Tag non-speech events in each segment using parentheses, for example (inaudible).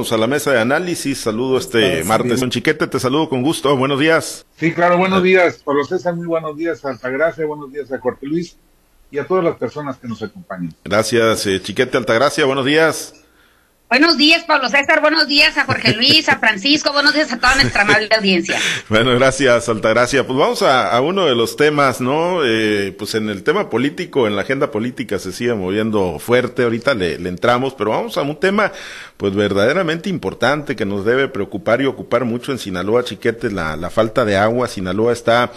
A la mesa de análisis. Saludo este martes. Don Chiquete, te saludo con gusto. Buenos días. Sí, claro, buenos días. Pablo César, muy buenos días. Altagracia, buenos días a Corte Luis y a todas las personas que nos acompañan. Gracias, eh, Chiquete Altagracia. Buenos días. Buenos días, Pablo César. Buenos días a Jorge Luis, a Francisco. Buenos días a toda nuestra amable audiencia. Bueno, gracias, Altagracia. Pues vamos a, uno de los temas, ¿no? Eh, pues en el tema político, en la agenda política se sigue moviendo fuerte. Ahorita le, le entramos, pero vamos a un tema, pues verdaderamente importante que nos debe preocupar y ocupar mucho en Sinaloa, Chiquete, la, la falta de agua. Sinaloa está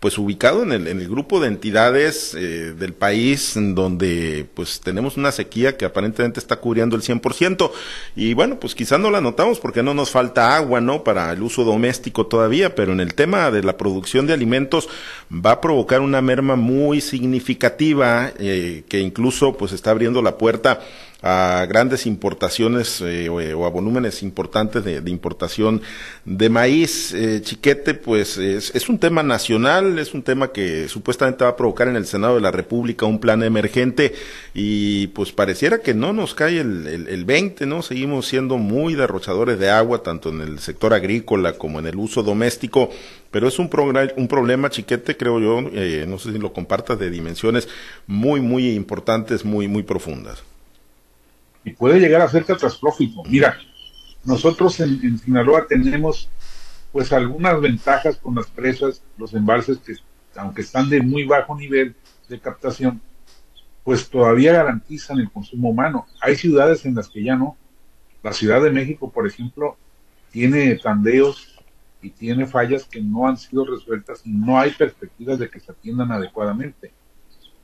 pues ubicado en el, en el grupo de entidades eh, del país donde pues tenemos una sequía que aparentemente está cubriendo el 100% y bueno pues quizás no la notamos porque no nos falta agua no para el uso doméstico todavía pero en el tema de la producción de alimentos va a provocar una merma muy significativa eh, que incluso pues está abriendo la puerta a grandes importaciones eh, o, a volúmenes importantes de, importación de maíz. Eh, chiquete, pues es, un tema nacional, es un tema que supuestamente va a provocar en el Senado de la República un plan emergente y pues pareciera que no nos cae el, el, 20, ¿no? Seguimos siendo muy derrochadores de agua, tanto en el sector agrícola como en el uso doméstico, pero es un, un problema, chiquete, creo yo, eh, no sé si lo compartas, de dimensiones muy, muy importantes, muy, muy profundas y puede llegar a ser catastrófico. Mira, nosotros en, Sinaloa tenemos pues algunas ventajas con las presas, los embalses que aunque están de muy bajo nivel de captación, pues todavía garantizan el consumo humano. Hay ciudades en las que ya no. La Ciudad de México, por ejemplo, tiene tandeos y tiene fallas que no han sido resueltas y no hay perspectivas de que se atiendan adecuadamente.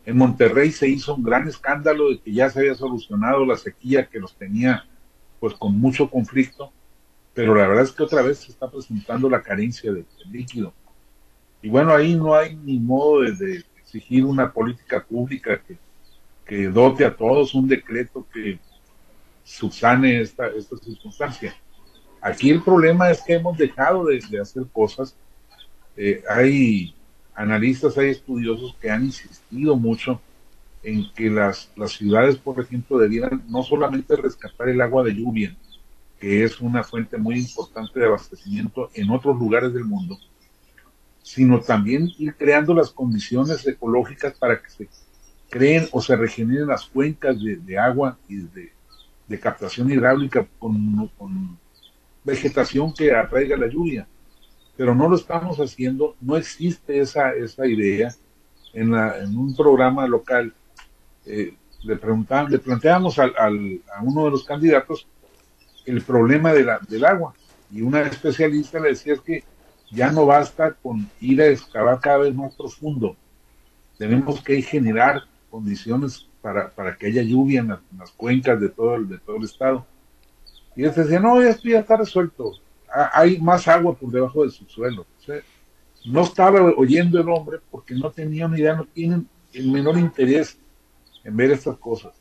En Monterrey se hizo un gran escándalo de que ya se había solucionado la sequía que los tenía pues con mucho conflicto, pero la verdad es que otra vez se está presentando la carencia de, líquido. Y bueno, ahí no hay ni modo de, exigir una política pública que, que, dote a todos un decreto que subsane esta, esta circunstancia. Aquí el problema es que hemos dejado de, hacer cosas. Eh, hay analistas, hay estudiosos que han insistido mucho en que las, las ciudades, por ejemplo, debieran no solamente rescatar el agua de lluvia, que es una fuente muy importante de abastecimiento en otros lugares del mundo, sino también ir creando las condiciones ecológicas para que se creen o se regeneren las cuencas de, agua y de, de, captación hidráulica con, con vegetación que atraiga la lluvia pero no lo estamos haciendo, no existe esa, esa idea. En, la, en un programa local eh, le, preguntaban, le planteamos al, a uno de los candidatos el problema de la, del agua y una especialista le decía que ya no basta con ir a excavar cada vez más profundo, tenemos que generar condiciones para, para que haya lluvia en las, cuencas de todo, el, de todo el estado. Y él decía, no, esto ya está resuelto, hay más agua por debajo del subsuelo. no estaba oyendo el hombre porque no tenía ni idea, no tienen el menor interés en ver estas cosas.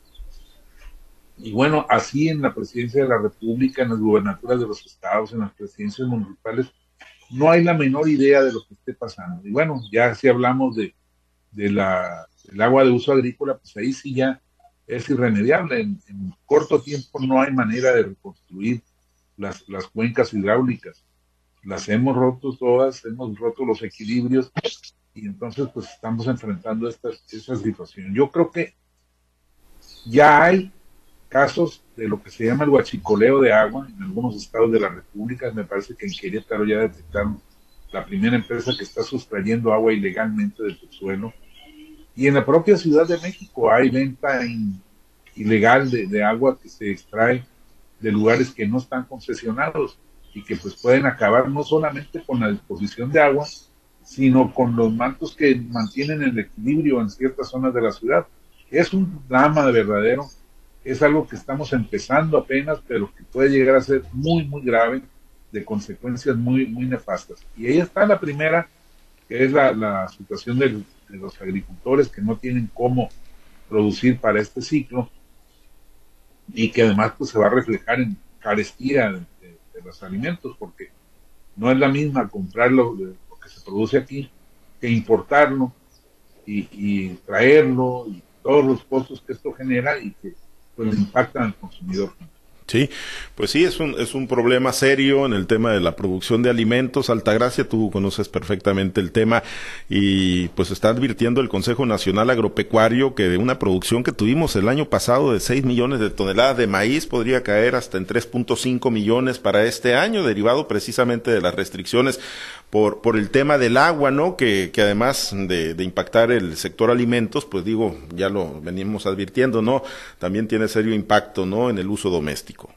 Y bueno, así en la presidencia de la República, en las gubernaturas de los estados, en las presidencias municipales, no hay la menor idea de lo que esté pasando. Y bueno, ya si hablamos de, de la, del agua de uso agrícola, pues ahí sí ya es irremediable. en corto tiempo no hay manera de reconstruir las, las cuencas hidráulicas. Las hemos roto todas, hemos roto los equilibrios y entonces pues estamos enfrentando esta, esta situación. Yo creo que ya hay casos de lo que se llama el huachicoleo de agua en algunos estados de la República. Me parece que en Querétaro ya detectaron la primera empresa que está sustrayendo agua ilegalmente del subsuelo. Y en la propia Ciudad de México hay venta ilegal de, de, agua que se extrae de lugares que no están concesionados y que pues pueden acabar no solamente con la disposición de agua, sino con los mantos que mantienen el equilibrio en ciertas zonas de la ciudad. Es un drama de verdadero, es algo que estamos empezando apenas, pero que puede llegar a ser muy, muy grave, de consecuencias muy, muy nefastas. Y ahí está la primera, que es la, la situación de los agricultores que no tienen cómo producir para este ciclo y que además pues se va a reflejar en carestía de, los alimentos porque no es la misma comprarlo lo que se produce aquí que importarlo y, traerlo y todos los costos que esto genera y que pues impactan al consumidor. Sí, pues sí, es un, es un problema serio en el tema de la producción de alimentos. Altagracia, tú conoces perfectamente el tema y pues está advirtiendo el Consejo Nacional Agropecuario que de una producción que tuvimos el año pasado de 6 millones de toneladas de maíz podría caer hasta en 3.5 millones para este año, derivado precisamente de las restricciones por, por el tema del agua, ¿no? Que, que además de, impactar el sector alimentos, pues digo, ya lo venimos advirtiendo, ¿no? También tiene serio impacto, ¿no? En el uso doméstico.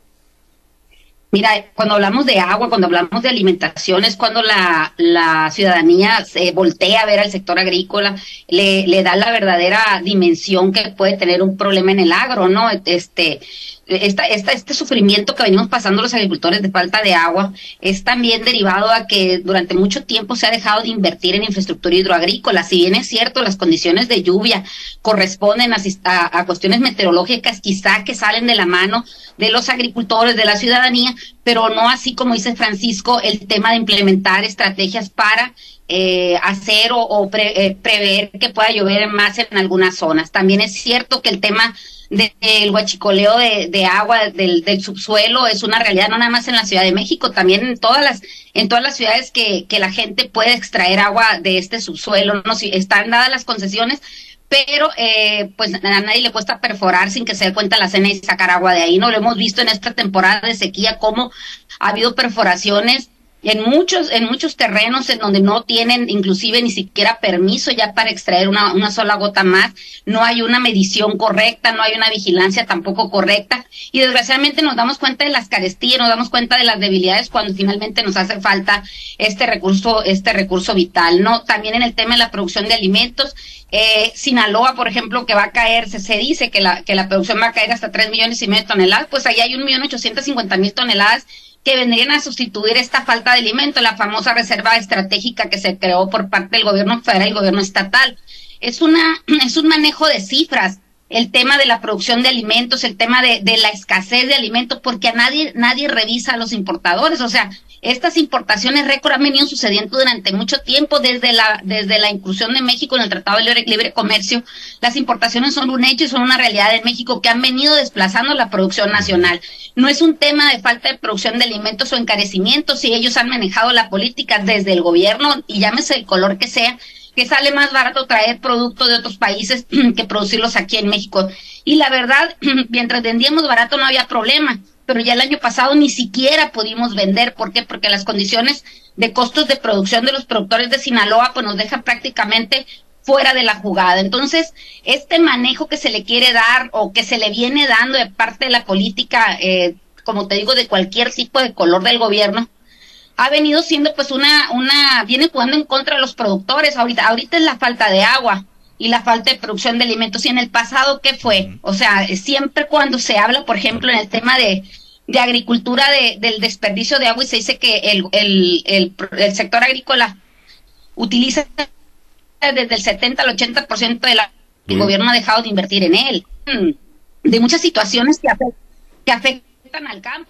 Mira, cuando hablamos de agua, cuando hablamos de alimentación, es cuando la, la ciudadanía se voltea a ver al sector agrícola, le, le da la verdadera dimensión que puede tener un problema en el agro, ¿no? Este, esta, esta, este sufrimiento que venimos pasando los agricultores de falta de agua es también derivado a que durante mucho tiempo se ha dejado de invertir en infraestructura hidroagrícola. Si bien es cierto, las condiciones de lluvia corresponden a, cuestiones meteorológicas quizá que salen de la mano de los agricultores, de la ciudadanía, pero no así como dice Francisco, el tema de implementar estrategias para eh, hacer o, eh, prever que pueda llover más en algunas zonas. También es cierto que el tema del de, de, de agua del, del, subsuelo es una realidad no nada más en la Ciudad de México, también en todas las en todas las ciudades que, que la gente puede extraer agua de este subsuelo, no si están dadas las concesiones, pero eh, pues a nadie le cuesta perforar sin que se dé cuenta la cena y sacar agua de ahí, ¿no? Lo hemos visto en esta temporada de sequía, cómo ha habido perforaciones en muchos, en muchos terrenos en donde no tienen inclusive ni siquiera permiso ya para extraer una, una sola gota más, no hay una medición correcta, no hay una vigilancia tampoco correcta, y desgraciadamente nos damos cuenta de las carestías, nos damos cuenta de las debilidades cuando finalmente nos hace falta este recurso, este recurso vital, ¿no? También en el tema de la producción de alimentos, eh, Sinaloa, por ejemplo, que va a caer, se, se dice que la, que la producción va a caer hasta tres millones y medio de toneladas, pues ahí hay un millón ochocientos cincuenta mil toneladas que vendrían a sustituir esta falta de alimento, la famosa reserva estratégica que se creó por parte del gobierno federal y gobierno estatal. Es una, (clears throat) es un manejo de cifras, el tema de la producción de alimentos, el tema de, de la escasez de alimentos, porque a nadie, nadie revisa a los importadores. O sea, estas importaciones récord han venido sucediendo durante mucho tiempo, desde la, desde la inclusión de México en el Tratado de Libre, Libre, Comercio. Las importaciones son un hecho y son una realidad en México que han venido desplazando la producción nacional. No es un tema de falta de producción de alimentos o encarecimiento, si ellos han manejado la política desde el gobierno, y llámese el color que sea, que sale más barato traer productos de otros países (clears throat) que producirlos aquí en México. Y la verdad, (clears throat) mientras vendíamos barato no había problema pero ya el año pasado ni siquiera pudimos vender. ¿Por qué? Porque las condiciones de costos de producción de los productores de Sinaloa pues nos dejan prácticamente fuera de la jugada. Entonces, este manejo que se le quiere dar o que se le viene dando de parte de la política, eh, como te digo, de cualquier tipo de color del gobierno, ha venido siendo pues una, una, viene jugando en contra de los productores. Ahorita, ahorita es la falta de agua y la falta de producción de alimentos. Y en el pasado, ¿qué fue? O sea, siempre cuando se habla, por ejemplo, en el tema de, de agricultura de, del desperdicio de agua y se dice que el, el, el, el sector agrícola utiliza desde el 70 al 80% de la el gobierno ha dejado de invertir en él. De muchas situaciones que, afectan, que afectan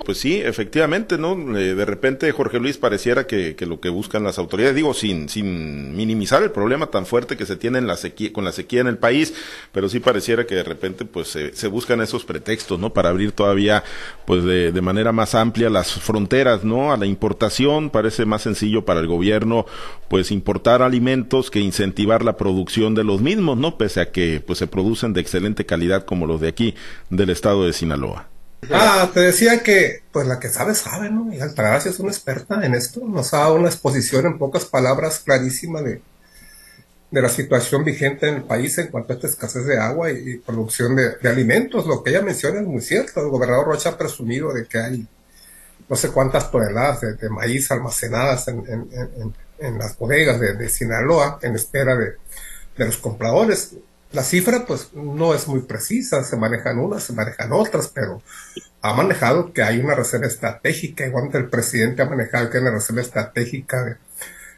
Pues sí, efectivamente, ¿no? Eh, de repente, Jorge Luis, pareciera que, que, lo que buscan las autoridades, digo, sin, sin minimizar el problema tan fuerte que se tiene en la sequía, con la sequía en el país, pero sí pareciera que de repente, pues, se, se buscan esos pretextos, ¿no? Para abrir todavía, pues, de, de manera más amplia las fronteras, ¿no? A la importación, parece más sencillo para el gobierno, pues, importar alimentos que incentivar la producción de los mismos, ¿no? Pese a que, pues, se producen de excelente calidad como los de aquí, del estado de Sinaloa. Ah, te decía que, pues la que sabe, sabe, ¿no? Y Altagracia es una experta en esto. Nos ha dado una exposición en pocas palabras clarísima de, de la situación vigente en el país en cuanto a esta escasez de agua y, producción de, de, alimentos. Lo que ella menciona es muy cierto. El gobernador Rocha ha presumido de que hay no sé cuántas toneladas de, de maíz almacenadas en, en, en, en las bodegas de, Sinaloa en espera de, de los compradores la cifra pues no es muy precisa, se manejan unas, se manejan otras, pero ha manejado que hay una reserva estratégica, igual el presidente ha manejado que hay una reserva estratégica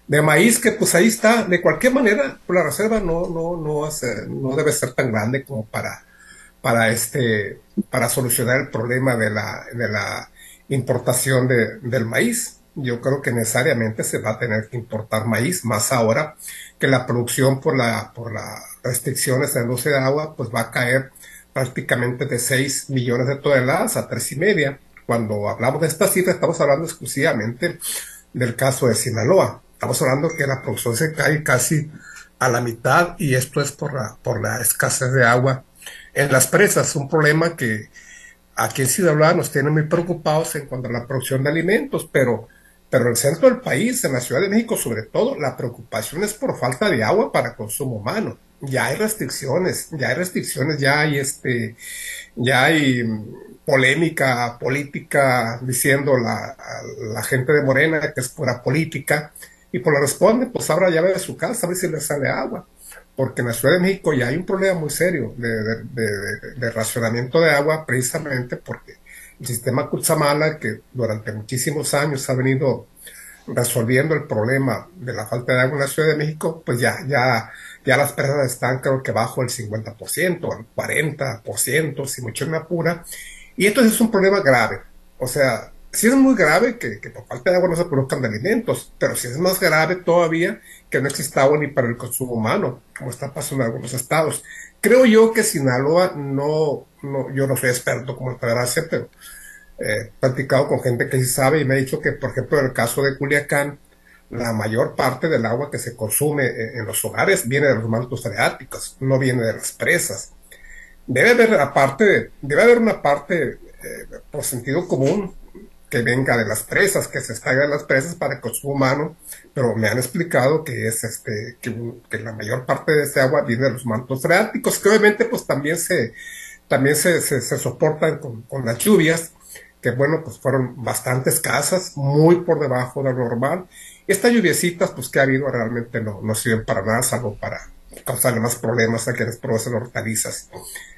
de, maíz, que pues ahí está, de cualquier manera, pues, la reserva no, no, no, no debe ser tan grande como para, para este, para solucionar el problema de la, de la importación de, del maíz. Yo creo que necesariamente se va a tener que importar maíz, más ahora que la producción por la, por las restricciones en el de agua, pues va a caer prácticamente de 6 millones de toneladas a tres y media. cuando hablamos de esta cifra estamos hablando exclusivamente del caso de Sinaloa. Estamos hablando que la producción se cae casi a la mitad y esto es por la, por la escasez de agua en las presas, un problema que aquí en Sinaloa nos tiene muy preocupados en cuanto a la producción de alimentos, pero, pero en el centro del país, en la Ciudad de México sobre todo, la preocupación es por falta de agua para consumo humano. Ya hay restricciones, ya hay restricciones, ya hay este, ya hay polémica política diciendo la, la gente de Morena que es pura política y por pues la responde, pues abra llave de su casa a ver si le sale agua porque en la Ciudad de México ya hay un problema muy serio de, racionamiento de agua, precisamente porque el sistema Cutzamala, que durante muchísimos años ha venido resolviendo el problema de la falta de agua en la Ciudad de México, pues ya, ya, ya las presas están creo que bajo el 50%, el 40%, si mucho me apura. Y entonces es un problema grave. O sea, sí es muy grave que, por falta de agua no se produzcan alimentos, pero sí es más grave todavía que no exista agua ni para el consumo humano, como está pasando en algunos estados. Creo yo que Sinaloa no, no yo no soy experto como el Gracia, pero eh, he platicado con gente que sí sabe y me ha dicho que, por ejemplo, en el caso de Culiacán, la mayor parte del agua que se consume en, los hogares viene de los mantos freáticos, no viene de las presas. Debe haber, aparte, debe haber una parte, eh, por sentido común, que venga de las presas, que se extraiga de las presas para el consumo humano, pero me han explicado que es este, que, la mayor parte de ese agua viene de los mantos freáticos, que obviamente pues también se, también se, se, soportan con, las lluvias, que bueno, pues fueron bastante escasas, muy por debajo de lo normal. Estas lluviecitas, pues que ha habido realmente no, no sirven para nada, salvo para causarle más problemas a quienes producen hortalizas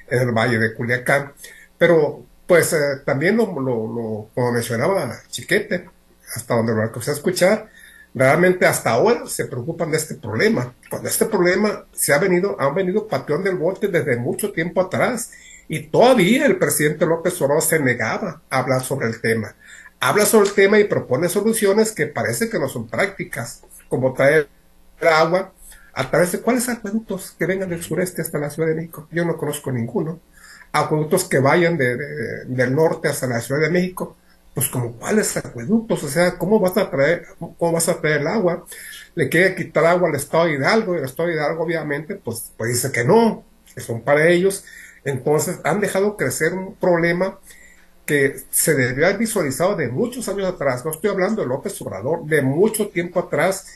en el valle de Culiacán. Pero pues eh, también lo, lo, como mencionaba Chiquete, hasta donde lo alcancé a escuchar, realmente hasta ahora se preocupan de este problema. Cuando este problema se ha venido, han venido patrón del bote desde mucho tiempo atrás y todavía el presidente López Obrador se negaba a hablar sobre el tema. Habla sobre el tema y propone soluciones que parece que no son prácticas, como traer agua a través de cuáles acueductos que vengan del sureste hasta la Ciudad de México. Yo no conozco ninguno acueductos que vayan de, del norte hasta la Ciudad de México, pues como cuáles acueductos, o sea, ¿cómo vas a traer, cómo vas a traer el agua? Le quiere quitar agua al Estado de Hidalgo, y el Estado de Hidalgo obviamente, pues, pues dice que no, que son para ellos. Entonces han dejado crecer un problema que se debió haber visualizado de muchos años atrás, no estoy hablando de López Obrador, de mucho tiempo atrás,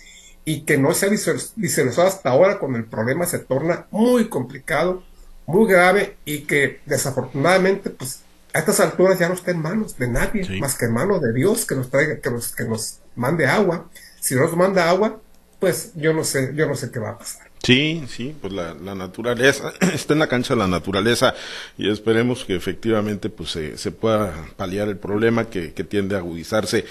y que no se ha visualizado hasta ahora cuando el problema se torna muy complicado muy grave y que desafortunadamente pues a estas alturas ya no está en manos de nadie más que en manos de Dios que nos traiga que nos que nos mande agua. Si no nos manda agua pues yo no sé yo no sé qué va a pasar Sí, sí, pues la, la, naturaleza, (clears throat) está en la cancha la naturaleza y esperemos que efectivamente pues se, se pueda paliar el problema que, que tiende a agudizarse.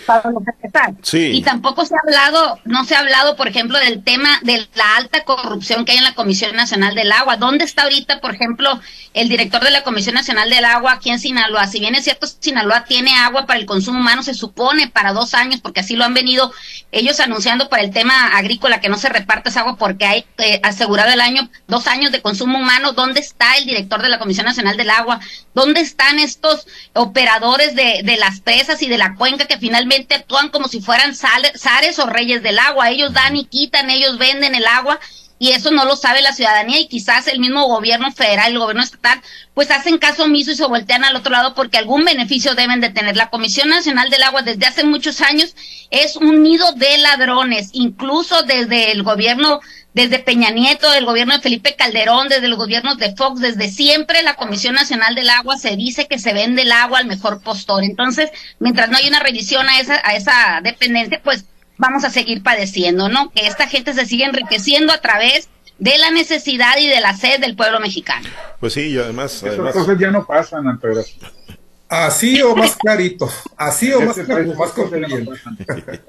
Sí. Y tampoco se ha hablado, no se ha hablado, por ejemplo, del tema de la alta corrupción que hay en la Comisión Nacional del Agua. ¿Dónde está ahorita, por ejemplo, el director de la Comisión Nacional del Agua aquí en Sinaloa? Si bien es cierto, Sinaloa tiene agua para el consumo humano, se supone para dos años, porque así lo han venido ellos anunciando para el tema agrícola, que no se reparte esa agua porque hay... Eh, asegurado el año, dos años de consumo humano, ¿dónde está el director de la Comisión Nacional del Agua? ¿Dónde están estos operadores de, de las presas y de la cuenca que finalmente actúan como si fueran zares o reyes del agua? Ellos dan y quitan, ellos venden el agua y eso no lo sabe la ciudadanía y quizás el mismo gobierno federal, el gobierno estatal, pues hacen caso omiso y se voltean al otro lado porque algún beneficio deben de tener. La Comisión Nacional del Agua desde hace muchos años es un nido de ladrones, incluso desde el gobierno desde Peña Nieto, del gobierno de Felipe Calderón, desde los gobiernos de Fox, desde siempre la Comisión Nacional del Agua se dice que se vende el agua al mejor postor. Entonces, mientras no hay una revisión a esa, a esa dependencia, pues vamos a seguir padeciendo, ¿no? Que esta gente se sigue enriqueciendo a través de la necesidad y de la sed del pueblo mexicano. Pues sí, y además... Esas cosas ya no pasan, Antonio. Así o más clarito, así o más, clarito, más (laughs)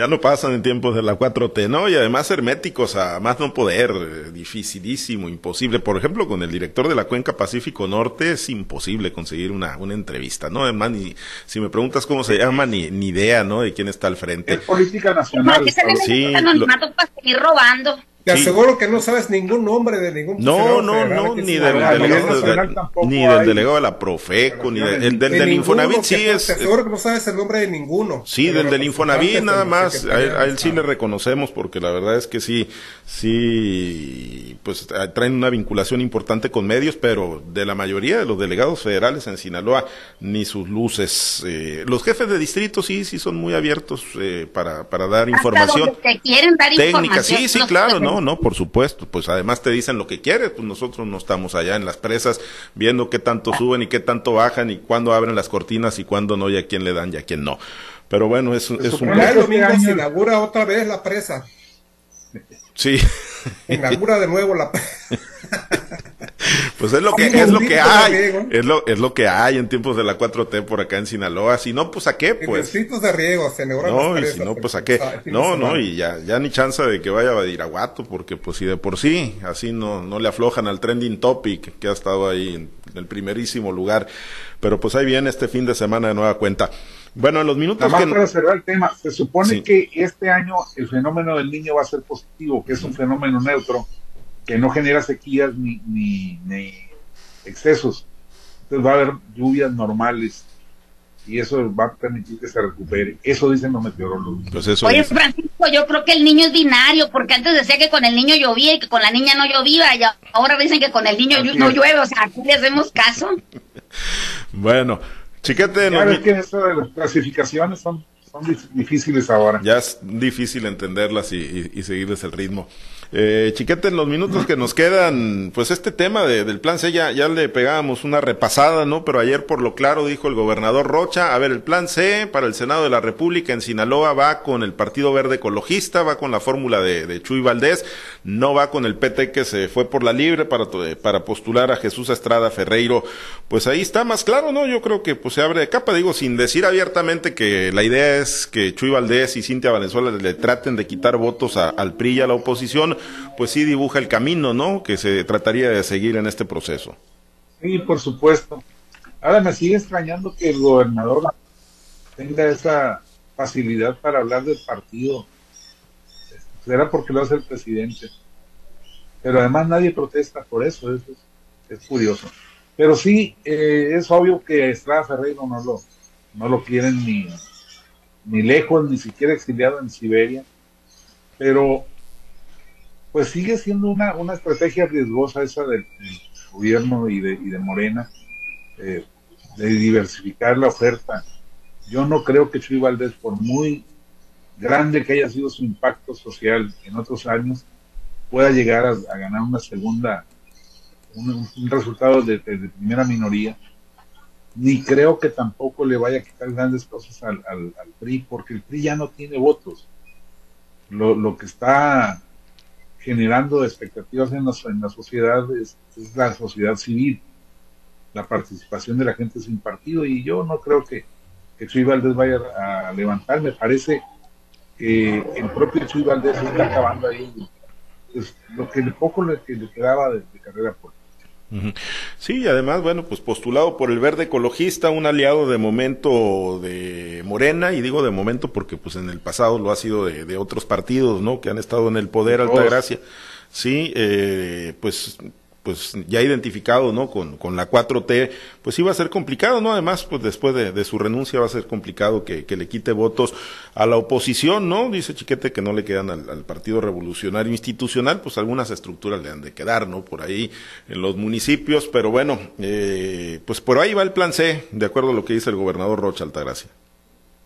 Ya no pasan en tiempos de la 4T, ¿no? Y además herméticos a más no poder, eh, dificilísimo, imposible. Por ejemplo, con el director de la Cuenca Pacífico Norte es imposible conseguir una, una entrevista, ¿no? Además, ni, si me preguntas cómo se llama, ni, idea, ¿no? De quién está al frente. Es política nacional. sí, lo... para seguir robando. Te aseguro que no sabes ningún nombre de ningún No, no, no, ni del, delegado, de, ni del delegado de la Profeco, ni del, del, Infonavit, sí es. Te aseguro que no sabes el nombre de ninguno. Sí, del, del Infonavit nada más, a, él sí le reconocemos porque la verdad es que sí, sí, pues traen una vinculación importante con medios, pero de la mayoría de los delegados federales en Sinaloa, ni sus luces. Eh, los jefes de distrito sí, sí son muy abiertos eh, para, para dar información. Que quieren dar técnica, sí, sí, claro, no no, por supuesto. Pues además te dicen lo que quieres, pues nosotros no estamos allá en las presas viendo qué tanto suben y qué tanto bajan y cuándo abren las cortinas y cuándo no y a quién le dan y a quién no. Pero bueno, es, es un... El domingo se inaugura otra vez la presa. Sí. Inaugura de nuevo la presa. (laughs) Pues es lo que es lo que hay, es lo es lo que hay en tiempos de la 4T por acá en Sinaloa. Si no, pues a qué, pues. de riego, se No, y si no, pues a qué. No, no, y ya ya ni chance de que vaya a Badiraguato, porque pues si de por sí así no no le aflojan al trending topic que ha estado ahí en el primerísimo lugar. Pero pues ahí viene este fin de semana de nueva cuenta. Bueno, en los minutos Nada más para cerrar el tema, se supone que este año el fenómeno del niño va a ser positivo, que es un fenómeno neutro que no genera sequías ni, ni, excesos. Entonces va a haber lluvias normales y eso va a permitir que se recupere. Eso dicen los meteorólogos. Pues Oye, Francisco, yo creo que el niño es binario, porque antes decía que con el niño llovía y que con la niña no llovía, y ahora dicen que con el niño no llueve, o sea, ¿aquí le hacemos caso? (laughs) bueno, chiquete... Ves que eso de las clasificaciones son, son difíciles ahora. Ya es difícil entenderlas y, y seguirles el ritmo. Eh, chiquete, en los minutos que nos quedan, pues este tema de, del plan C ya, ya le pegábamos una repasada, ¿no? Pero ayer por lo claro dijo el gobernador Rocha, a ver, el plan C para el Senado de la República en Sinaloa va con el Partido Verde Ecologista, va con la fórmula de, de Chuy Valdés, no va con el PT que se fue por la libre para, para postular a Jesús Estrada Ferreiro. Pues ahí está más claro, ¿no? Yo creo que pues se abre de capa, digo, sin decir abiertamente que la idea es que Chuy Valdés y Cintia Valenzuela le traten de quitar votos al PRI y a la oposición, pues sí dibuja el camino, ¿no? Que se trataría de seguir en este proceso. Sí, por supuesto. Ahora me sigue extrañando que el gobernador tenga esa facilidad para hablar del partido. Será porque lo hace el presidente. Pero además nadie protesta por eso, es, es, curioso. Pero sí, eh, es obvio que Estrada Ferreiro no lo, no lo quieren ni, ni lejos, ni siquiera exiliado en Siberia. Pero pues sigue siendo una, una estrategia riesgosa esa del, gobierno y de, y de Morena, eh, de diversificar la oferta. Yo no creo que Chuy Valdés, por muy grande que haya sido su impacto social en otros años, pueda llegar a, ganar una segunda, un, resultado de, primera minoría. Ni creo que tampoco le vaya a quitar grandes cosas al, al, PRI, porque el PRI ya no tiene votos. Lo, lo que está generando expectativas en la, en la sociedad es, la sociedad civil, la participación de la gente sin partido, y yo no creo que, que Chuy Valdés vaya a levantar, me parece que el propio Chuy Valdés está acabando ahí pues, lo que poco le, que le quedaba de, de carrera política. Sí, además, bueno, pues postulado por el verde ecologista, un aliado de momento de Morena, y digo de momento porque pues en el pasado lo ha sido de, de otros partidos, ¿no? Que han estado en el poder, Altagracia. Sí, eh, pues pues ya identificado, ¿no? Con, con la 4T, pues iba a ser complicado, ¿no? Además, pues después de, de su renuncia va a ser complicado que, que, le quite votos a la oposición, ¿no? Dice Chiquete que no le quedan al, al, Partido Revolucionario Institucional, pues algunas estructuras le han de quedar, ¿no? Por ahí en los municipios, pero bueno, eh, pues por ahí va el plan C, de acuerdo a lo que dice el gobernador Rocha Altagracia.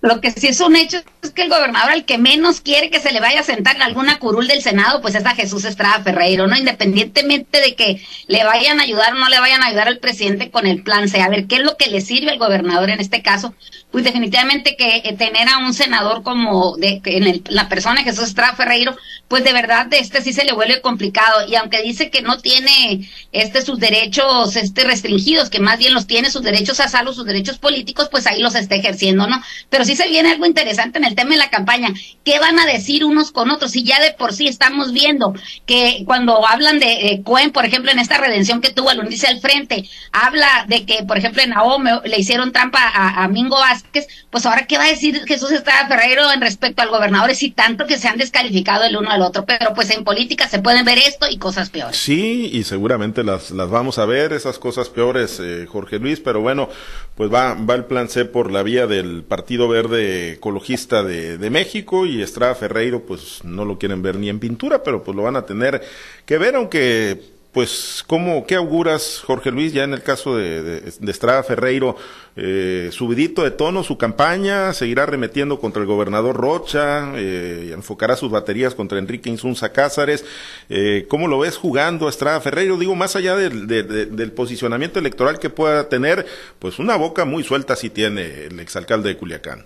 Lo que sí es un hecho es que el gobernador, el que menos quiere que se le vaya a sentar en alguna curul del Senado, pues es a Jesús Estrada Ferreiro, ¿no? Independientemente de que le vayan a ayudar o no le vayan a ayudar al presidente con el plan C. A ver, ¿qué es lo que le sirve al gobernador en este caso? Pues definitivamente que eh, tener a un senador como de, en el, la persona de Jesús Estrada Ferreiro, pues de verdad de este sí se le vuelve complicado. Y aunque dice que no tiene este sus derechos este restringidos, que más bien los tiene sus derechos a salud, sus derechos políticos, pues ahí los está ejerciendo, ¿no? Pero sí se viene algo interesante en el tema de la campaña, ¿qué van a decir unos con otros? Si ya de por sí estamos viendo que cuando hablan de eh, Cuen, por ejemplo, en esta redención que tuvo al unirse al frente, habla de que, por ejemplo, en Ahome le hicieron trampa a, Mingo Vázquez, pues ahora, ¿qué va a decir Jesús Estrada Ferreiro en respecto al gobernador? Y tanto que se han descalificado el uno al otro, pero pues en política se pueden ver esto y cosas peores. Sí, y seguramente las, las vamos a ver, esas cosas peores, eh, Jorge Luis, pero bueno, pues va, va el plan C por la vía del Partido Verde Ecologista de, de México y Estrada Ferreiro, pues no lo quieren ver ni en pintura, pero pues lo van a tener que ver, aunque pues, ¿cómo, ¿qué auguras, Jorge Luis, ya en el caso de, de, Estrada Ferreiro, eh, subidito de tono su campaña, seguirá remetiendo contra el gobernador Rocha, eh, enfocará sus baterías contra Enrique Insunza Cázares, eh, ¿cómo lo ves jugando a Estrada Ferreiro? Digo, más allá del, del posicionamiento electoral que pueda tener, pues una boca muy suelta sí tiene el exalcalde de Culiacán.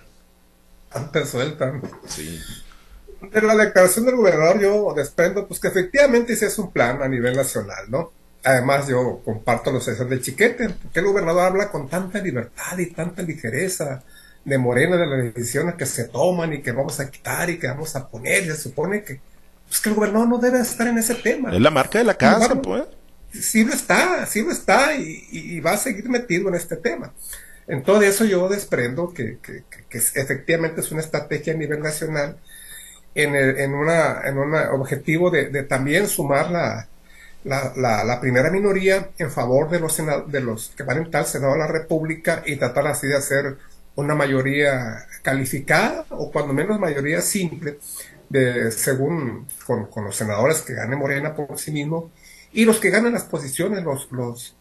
Antes suelta. Sí de la declaración del gobernador yo desprendo pues que efectivamente ese es un plan a nivel nacional, ¿no? Además yo comparto los deseos del chiquete, porque el gobernador habla con tanta libertad y tanta ligereza de Morena, de las decisiones que se toman y que vamos a quitar y que vamos a poner, se supone que, pues que el gobernador no debe estar en ese tema. Es la marca de la casa, pues. Sí lo está, sí lo está y, y, va a seguir metido en este tema. En todo eso yo desprendo que, que, que efectivamente es una estrategia a nivel nacional en, en, una, en un objetivo de, de, también sumar la, la, la, primera minoría en favor de los, de los que van a entrar al Senado de la República y tratar así de hacer una mayoría calificada o cuando menos mayoría simple de, según con, con los senadores que gane Morena por sí mismo y los que ganan las posiciones, los, los,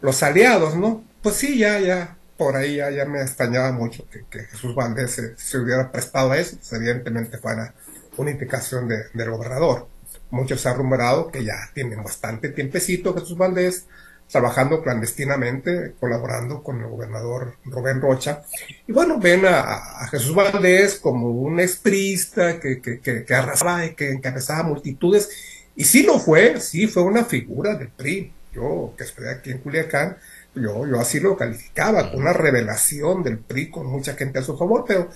los aliados, ¿no? Pues sí, ya, ya, por ahí ya, ya me extrañaba mucho que, que Jesús Valdés se, se, hubiera prestado a eso, pues evidentemente fuera una indicación de, del gobernador. Muchos se ha rumorado que ya tienen bastante tiempecito Jesús Valdés trabajando clandestinamente, colaborando con el gobernador Rubén Rocha. Y bueno, ven a, Jesús Valdés como un exprista que, que, que, que arrasaba y que encabezaba multitudes. Y sí lo fue, sí fue una figura del PRI. Yo, que estoy aquí en Culiacán, yo, yo así lo calificaba, con una revelación del PRI con mucha gente a su favor, pero,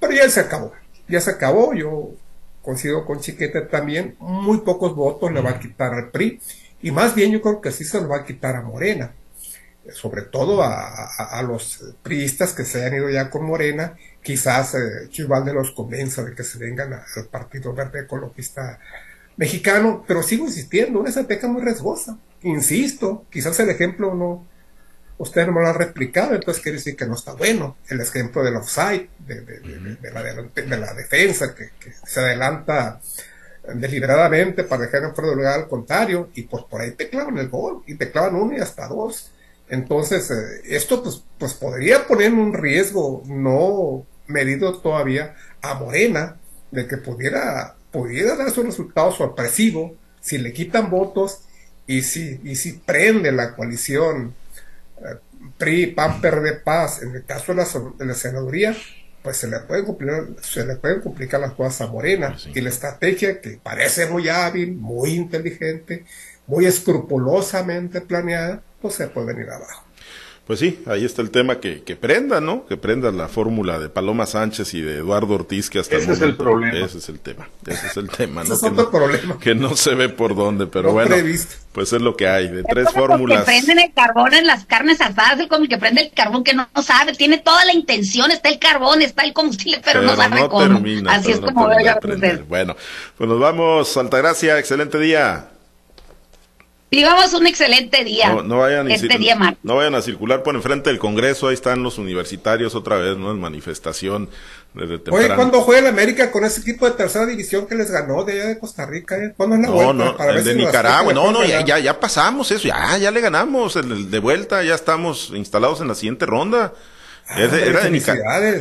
pero ya se acabó. Ya se acabó, yo coincido con Chiquete también, muy pocos votos le va a quitar al PRI, y más bien yo creo que sí se lo va a quitar a Morena, sobre todo a, los priistas que se hayan ido ya con Morena, quizás eh, Chivalde los convenza de que se vengan al Partido Verde Ecologista Mexicano, pero sigo insistiendo, una estrategia muy riesgosa, insisto, quizás el ejemplo no, usted no me lo ha replicado, entonces quiere decir que no está bueno. El ejemplo del offside, de, la, de la, defensa, que, se adelanta deliberadamente para dejar en fuera de lugar al contrario, y pues por ahí te clavan el gol, y te clavan uno y hasta dos. Entonces, eh, esto pues, pues podría poner un riesgo no medido todavía a Morena de que pudiera, pudiera dar su resultado sorpresivo si le quitan votos y si, y si prende la coalición PRI, PAN, PRD, PAS, en el caso de la, de la senaduría, pues se le pueden complicar, se le pueden complicar las cosas a Morena. Y la estrategia que parece muy hábil, muy inteligente, muy escrupulosamente planeada, pues se puede venir abajo. Pues sí, ahí está el tema que, que prenda, ¿no? Que prenda la fórmula de Paloma Sánchez y de Eduardo Ortiz, que hasta Ese es el problema. Ese es el tema. Ese es el tema, ¿no? Ese es otro que problema. No, que no se ve por dónde, pero bueno. Pues es lo que hay, de tres fórmulas. Que prenden el carbón en las carnes asadas, el como el que prende el carbón que no, sabe, tiene toda la intención, está el carbón, está el combustible, pero, no sabe no cómo. Termina, Así es como veo yo Bueno, pues nos vamos, Altagracia, excelente día. Vivamos un excelente día. No, vayan este día No vayan a circular por enfrente del Congreso, ahí están los universitarios otra vez, ¿no? En manifestación. Desde Oye, ¿cuándo juega el América con ese equipo de tercera división que les ganó de allá de Costa Rica? Eh? ¿Cuándo es la no, No, el de Nicaragua. No, no, ya, ya, ya, pasamos eso, ya, ya le ganamos. El, de vuelta, ya estamos instalados en la siguiente ronda. Ah, era, de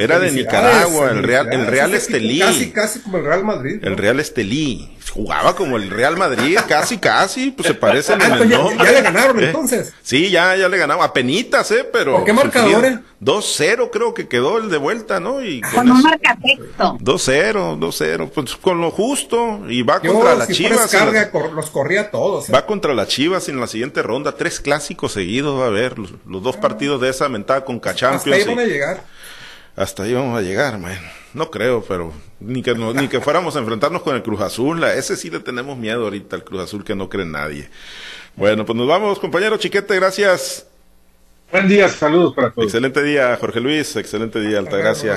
era, de Nicaragua, el Real, el Real Estelí. Casi, casi como el Real Madrid. El Real Estelí. Jugaba como el Real Madrid, casi, casi, pues se parecen en el nombre. Ya, le ganaron ¿Eh? entonces. Sí, ya, ya le ganamos, a penitas, eh, pero. ¿Por qué marcadores? 2-0 creo que quedó el de vuelta, ¿no? Y con, un marca 2-0, 2-0, pues con lo justo, y va contra las Chivas. Carga, los corría todos. Va contra las Chivas en la siguiente ronda, tres clásicos seguidos va a haber, los, dos partidos de esa mentada con Cachampions. Hasta ahí van a llegar. Hasta ahí vamos a llegar, man. No creo, pero ni que, ni que fuéramos a enfrentarnos con el Cruz Azul. A ese sí le tenemos miedo ahorita, al Cruz Azul, que no cree nadie. Bueno, pues nos vamos, compañero Chiquete, gracias. Buen día, saludos para todos. Excelente día, Jorge Luis, excelente día, Altagracia.